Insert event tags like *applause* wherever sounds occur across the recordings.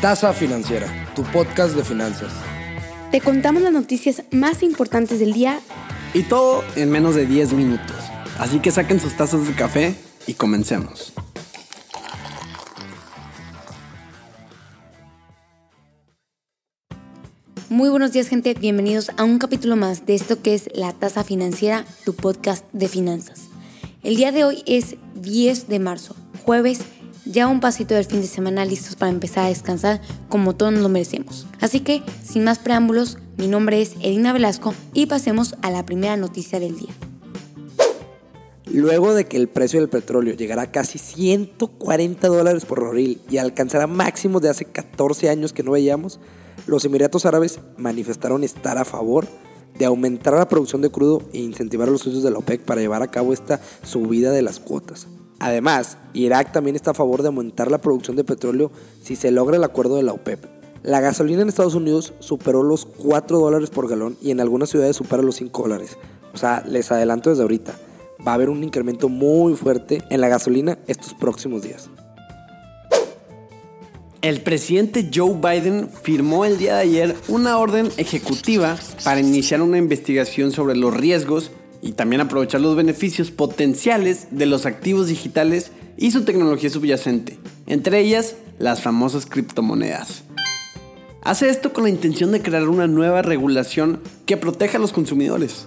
Tasa Financiera, tu podcast de finanzas. Te contamos las noticias más importantes del día y todo en menos de 10 minutos. Así que saquen sus tazas de café y comencemos. Muy buenos días gente, bienvenidos a un capítulo más de esto que es La Tasa Financiera, tu podcast de finanzas. El día de hoy es 10 de marzo, jueves ya un pasito del fin de semana listos para empezar a descansar como todos nos lo merecemos. Así que, sin más preámbulos, mi nombre es Edina Velasco y pasemos a la primera noticia del día. Luego de que el precio del petróleo llegara a casi 140 dólares por barril y alcanzara máximos de hace 14 años que no veíamos, los Emiratos Árabes manifestaron estar a favor de aumentar la producción de crudo e incentivar a los socios de la OPEC para llevar a cabo esta subida de las cuotas. Además, Irak también está a favor de aumentar la producción de petróleo si se logra el acuerdo de la OPEP. La gasolina en Estados Unidos superó los 4 dólares por galón y en algunas ciudades supera los 5 dólares. O sea, les adelanto desde ahorita, va a haber un incremento muy fuerte en la gasolina estos próximos días. El presidente Joe Biden firmó el día de ayer una orden ejecutiva para iniciar una investigación sobre los riesgos y también aprovechar los beneficios potenciales de los activos digitales y su tecnología subyacente, entre ellas las famosas criptomonedas. Hace esto con la intención de crear una nueva regulación que proteja a los consumidores.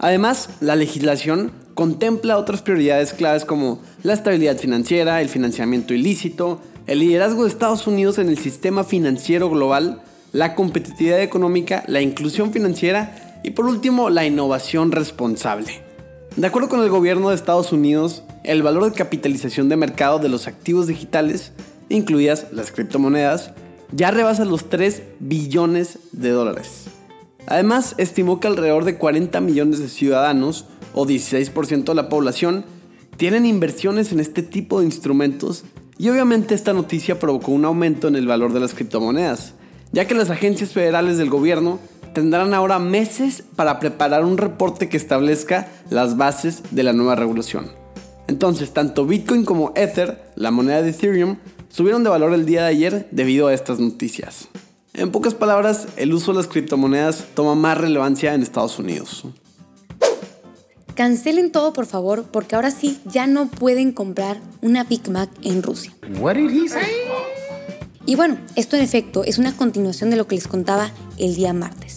Además, la legislación contempla otras prioridades claves como la estabilidad financiera, el financiamiento ilícito, el liderazgo de Estados Unidos en el sistema financiero global, la competitividad económica, la inclusión financiera y por último, la innovación responsable. De acuerdo con el gobierno de Estados Unidos, el valor de capitalización de mercado de los activos digitales, incluidas las criptomonedas, ya rebasa los 3 billones de dólares. Además, estimó que alrededor de 40 millones de ciudadanos, o 16% de la población, tienen inversiones en este tipo de instrumentos y obviamente esta noticia provocó un aumento en el valor de las criptomonedas, ya que las agencias federales del gobierno tendrán ahora meses para preparar un reporte que establezca las bases de la nueva regulación. Entonces, tanto Bitcoin como Ether, la moneda de Ethereum, subieron de valor el día de ayer debido a estas noticias. En pocas palabras, el uso de las criptomonedas toma más relevancia en Estados Unidos. Cancelen todo por favor, porque ahora sí ya no pueden comprar una Big Mac en Rusia. Y bueno, esto en efecto es una continuación de lo que les contaba el día martes.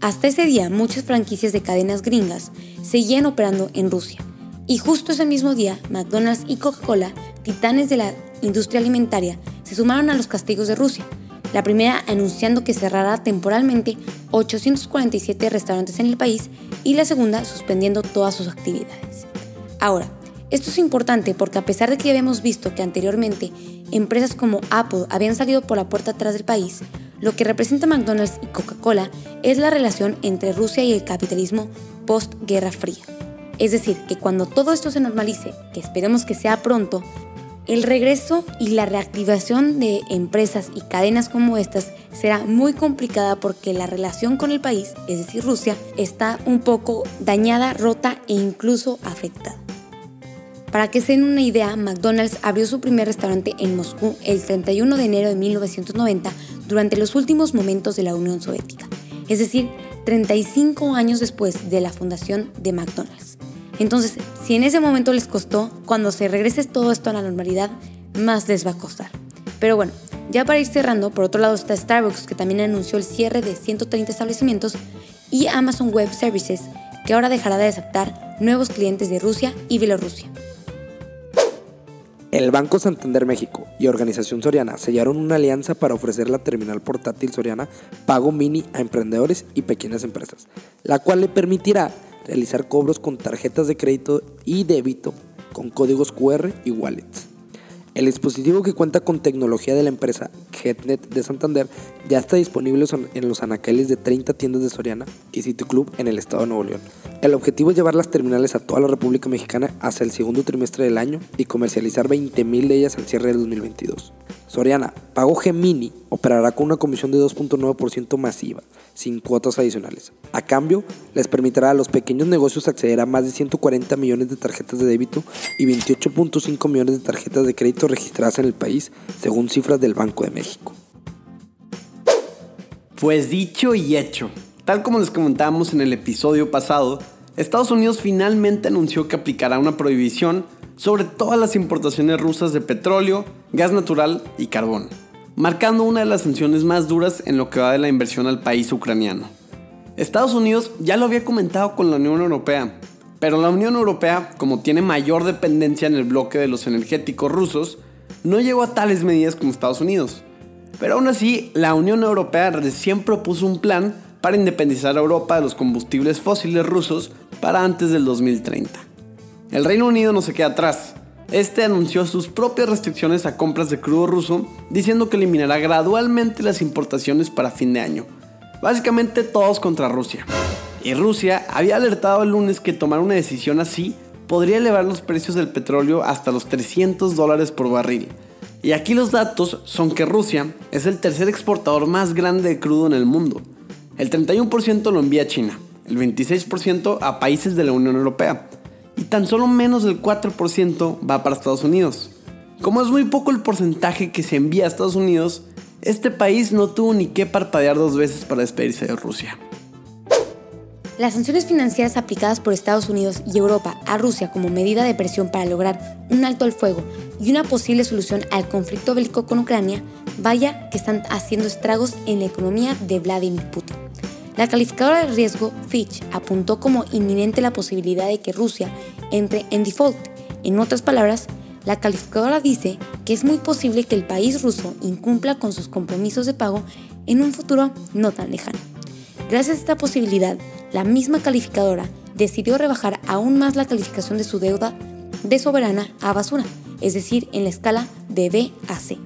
Hasta ese día, muchas franquicias de cadenas gringas seguían operando en Rusia. Y justo ese mismo día, McDonald's y Coca-Cola, titanes de la industria alimentaria, se sumaron a los castigos de Rusia. La primera anunciando que cerrará temporalmente 847 restaurantes en el país y la segunda suspendiendo todas sus actividades. Ahora, esto es importante porque a pesar de que habíamos visto que anteriormente empresas como Apple habían salido por la puerta atrás del país, lo que representa McDonald's y Coca-Cola es la relación entre Rusia y el capitalismo post-Guerra Fría. Es decir, que cuando todo esto se normalice, que esperemos que sea pronto, el regreso y la reactivación de empresas y cadenas como estas será muy complicada porque la relación con el país, es decir Rusia, está un poco dañada, rota e incluso afectada. Para que se den una idea, McDonald's abrió su primer restaurante en Moscú el 31 de enero de 1990 durante los últimos momentos de la Unión Soviética, es decir, 35 años después de la fundación de McDonald's. Entonces, si en ese momento les costó, cuando se regrese todo esto a la normalidad, más les va a costar. Pero bueno, ya para ir cerrando, por otro lado está Starbucks, que también anunció el cierre de 130 establecimientos, y Amazon Web Services, que ahora dejará de aceptar nuevos clientes de Rusia y Bielorrusia. El Banco Santander México y Organización Soriana sellaron una alianza para ofrecer la terminal portátil Soriana Pago Mini a emprendedores y pequeñas empresas, la cual le permitirá realizar cobros con tarjetas de crédito y débito con códigos QR y wallets. El dispositivo que cuenta con tecnología de la empresa GetNet de Santander ya está disponible en los anaqueles de 30 tiendas de Soriana y City Club en el estado de Nuevo León. El objetivo es llevar las terminales a toda la República Mexicana hasta el segundo trimestre del año y comercializar 20.000 de ellas al cierre del 2022. Soriana, Pago Gemini, operará con una comisión de 2.9% masiva, sin cuotas adicionales. A cambio, les permitirá a los pequeños negocios acceder a más de 140 millones de tarjetas de débito y 28.5 millones de tarjetas de crédito registradas en el país, según cifras del Banco de México. Pues dicho y hecho. Tal como les comentábamos en el episodio pasado, Estados Unidos finalmente anunció que aplicará una prohibición sobre todas las importaciones rusas de petróleo, gas natural y carbón, marcando una de las sanciones más duras en lo que va de la inversión al país ucraniano. Estados Unidos ya lo había comentado con la Unión Europea, pero la Unión Europea, como tiene mayor dependencia en el bloque de los energéticos rusos, no llegó a tales medidas como Estados Unidos. Pero aún así, la Unión Europea recién propuso un plan para independizar a Europa de los combustibles fósiles rusos para antes del 2030. El Reino Unido no se queda atrás. Este anunció sus propias restricciones a compras de crudo ruso, diciendo que eliminará gradualmente las importaciones para fin de año. Básicamente todos contra Rusia. Y Rusia había alertado el lunes que tomar una decisión así podría elevar los precios del petróleo hasta los 300 dólares por barril, y aquí los datos son que Rusia es el tercer exportador más grande de crudo en el mundo. El 31% lo envía a China, el 26% a países de la Unión Europea y tan solo menos del 4% va para Estados Unidos. Como es muy poco el porcentaje que se envía a Estados Unidos, este país no tuvo ni que parpadear dos veces para despedirse de Rusia. Las sanciones financieras aplicadas por Estados Unidos y Europa a Rusia como medida de presión para lograr un alto al fuego y una posible solución al conflicto bélico con Ucrania, vaya que están haciendo estragos en la economía de Vladimir Putin. La calificadora de riesgo Fitch apuntó como inminente la posibilidad de que Rusia entre en default. En otras palabras, la calificadora dice que es muy posible que el país ruso incumpla con sus compromisos de pago en un futuro no tan lejano. Gracias a esta posibilidad, la misma calificadora decidió rebajar aún más la calificación de su deuda de soberana a basura, es decir, en la escala de B a C.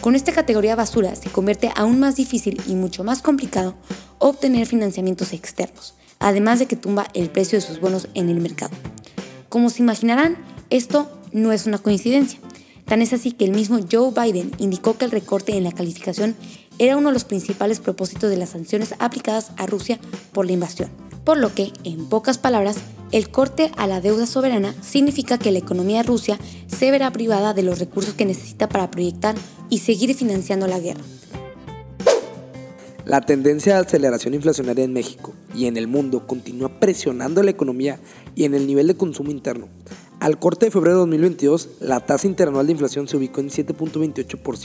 Con esta categoría basura se convierte aún más difícil y mucho más complicado obtener financiamientos externos, además de que tumba el precio de sus bonos en el mercado. Como se imaginarán, esto no es una coincidencia. Tan es así que el mismo Joe Biden indicó que el recorte en la calificación era uno de los principales propósitos de las sanciones aplicadas a Rusia por la invasión. Por lo que, en pocas palabras, el corte a la deuda soberana significa que la economía de Rusia se verá privada de los recursos que necesita para proyectar y seguir financiando la guerra. La tendencia de aceleración inflacionaria en México y en el mundo continúa presionando la economía y en el nivel de consumo interno. Al corte de febrero de 2022, la tasa interanual de inflación se ubicó en 7.28%.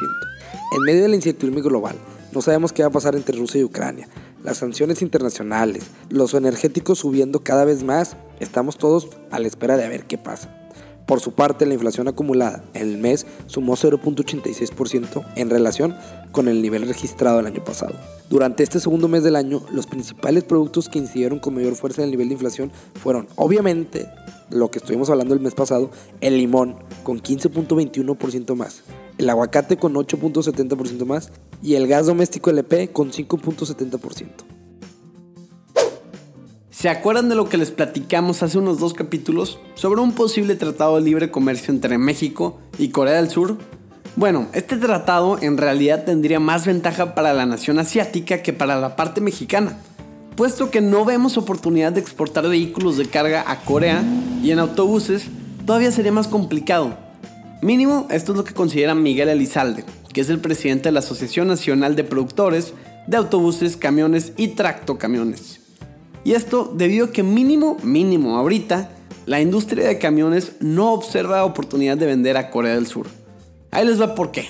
En medio de la incertidumbre global, no sabemos qué va a pasar entre Rusia y Ucrania, las sanciones internacionales, los energéticos subiendo cada vez más, estamos todos a la espera de ver qué pasa. Por su parte, la inflación acumulada en el mes sumó 0.86% en relación con el nivel registrado el año pasado. Durante este segundo mes del año, los principales productos que incidieron con mayor fuerza en el nivel de inflación fueron, obviamente, lo que estuvimos hablando el mes pasado, el limón con 15.21% más, el aguacate con 8.70% más y el gas doméstico LP con 5.70%. ¿Se acuerdan de lo que les platicamos hace unos dos capítulos sobre un posible tratado de libre comercio entre México y Corea del Sur? Bueno, este tratado en realidad tendría más ventaja para la nación asiática que para la parte mexicana, puesto que no vemos oportunidad de exportar vehículos de carga a Corea y en autobuses todavía sería más complicado. Mínimo, esto es lo que considera Miguel Elizalde, que es el presidente de la Asociación Nacional de Productores de Autobuses, Camiones y Tractocamiones. Y esto debido a que mínimo, mínimo ahorita, la industria de camiones no observa oportunidad de vender a Corea del Sur. Ahí les va por qué.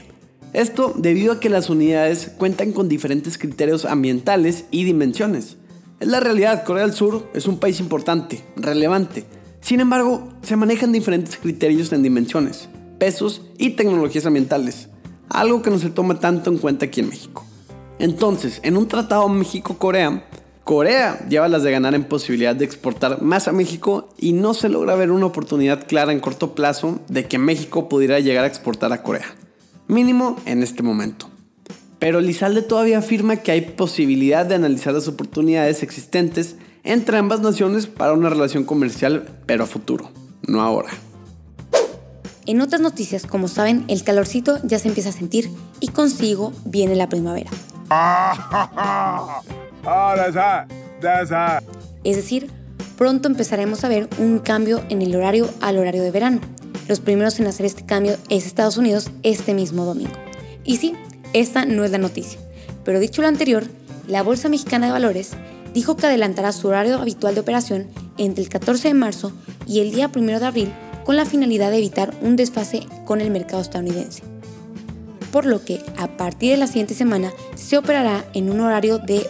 Esto debido a que las unidades cuentan con diferentes criterios ambientales y dimensiones. Es la realidad, Corea del Sur es un país importante, relevante. Sin embargo, se manejan diferentes criterios en dimensiones, pesos y tecnologías ambientales, algo que no se toma tanto en cuenta aquí en México. Entonces, en un tratado México-Corea, Corea lleva las de ganar en posibilidad de exportar más a México y no se logra ver una oportunidad clara en corto plazo de que México pudiera llegar a exportar a Corea. Mínimo en este momento. Pero Lizalde todavía afirma que hay posibilidad de analizar las oportunidades existentes entre ambas naciones para una relación comercial, pero a futuro, no ahora. En otras noticias, como saben, el calorcito ya se empieza a sentir y consigo viene la primavera. *laughs* Es decir, pronto empezaremos a ver un cambio en el horario al horario de verano. Los primeros en hacer este cambio es Estados Unidos este mismo domingo. Y sí, esta no es la noticia. Pero dicho lo anterior, la Bolsa Mexicana de Valores dijo que adelantará su horario habitual de operación entre el 14 de marzo y el día 1 de abril con la finalidad de evitar un desfase con el mercado estadounidense. Por lo que a partir de la siguiente semana se operará en un horario de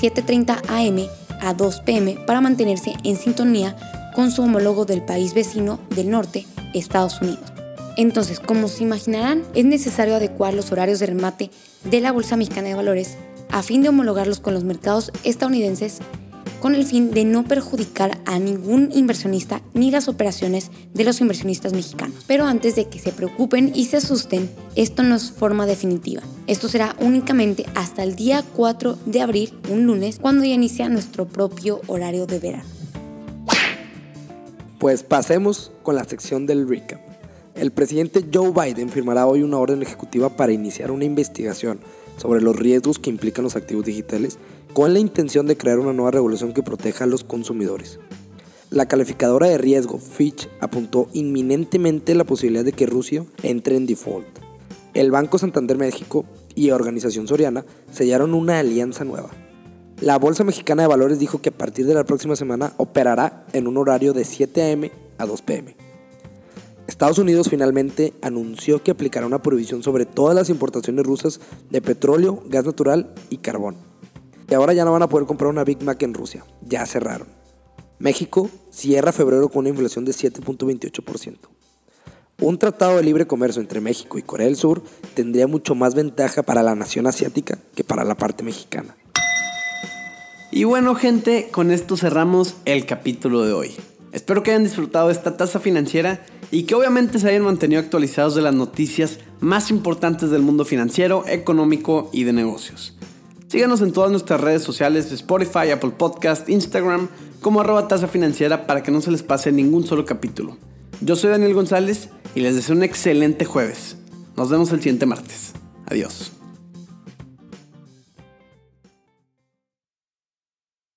7.30 am a 2 pm para mantenerse en sintonía con su homólogo del país vecino del norte, Estados Unidos. Entonces, como se imaginarán, es necesario adecuar los horarios de remate de la Bolsa Mexicana de Valores a fin de homologarlos con los mercados estadounidenses con el fin de no perjudicar a ningún inversionista ni las operaciones de los inversionistas mexicanos. Pero antes de que se preocupen y se asusten, esto no es forma definitiva. Esto será únicamente hasta el día 4 de abril, un lunes, cuando ya inicia nuestro propio horario de verano. Pues pasemos con la sección del recap. El presidente Joe Biden firmará hoy una orden ejecutiva para iniciar una investigación sobre los riesgos que implican los activos digitales con la intención de crear una nueva regulación que proteja a los consumidores. La calificadora de riesgo Fitch apuntó inminentemente la posibilidad de que Rusia entre en default. El Banco Santander México y Organización Soriana sellaron una alianza nueva. La Bolsa Mexicana de Valores dijo que a partir de la próxima semana operará en un horario de 7 a.m. a 2 p.m. Estados Unidos finalmente anunció que aplicará una prohibición sobre todas las importaciones rusas de petróleo, gas natural y carbón. Y ahora ya no van a poder comprar una Big Mac en Rusia, ya cerraron. México cierra febrero con una inflación de 7.28%. Un tratado de libre comercio entre México y Corea del Sur tendría mucho más ventaja para la nación asiática que para la parte mexicana. Y bueno gente, con esto cerramos el capítulo de hoy. Espero que hayan disfrutado esta tasa financiera y que obviamente se hayan mantenido actualizados de las noticias más importantes del mundo financiero, económico y de negocios. Síganos en todas nuestras redes sociales, Spotify, Apple Podcast, Instagram, como arroba tasa financiera para que no se les pase ningún solo capítulo. Yo soy Daniel González y les deseo un excelente jueves. Nos vemos el siguiente martes. Adiós.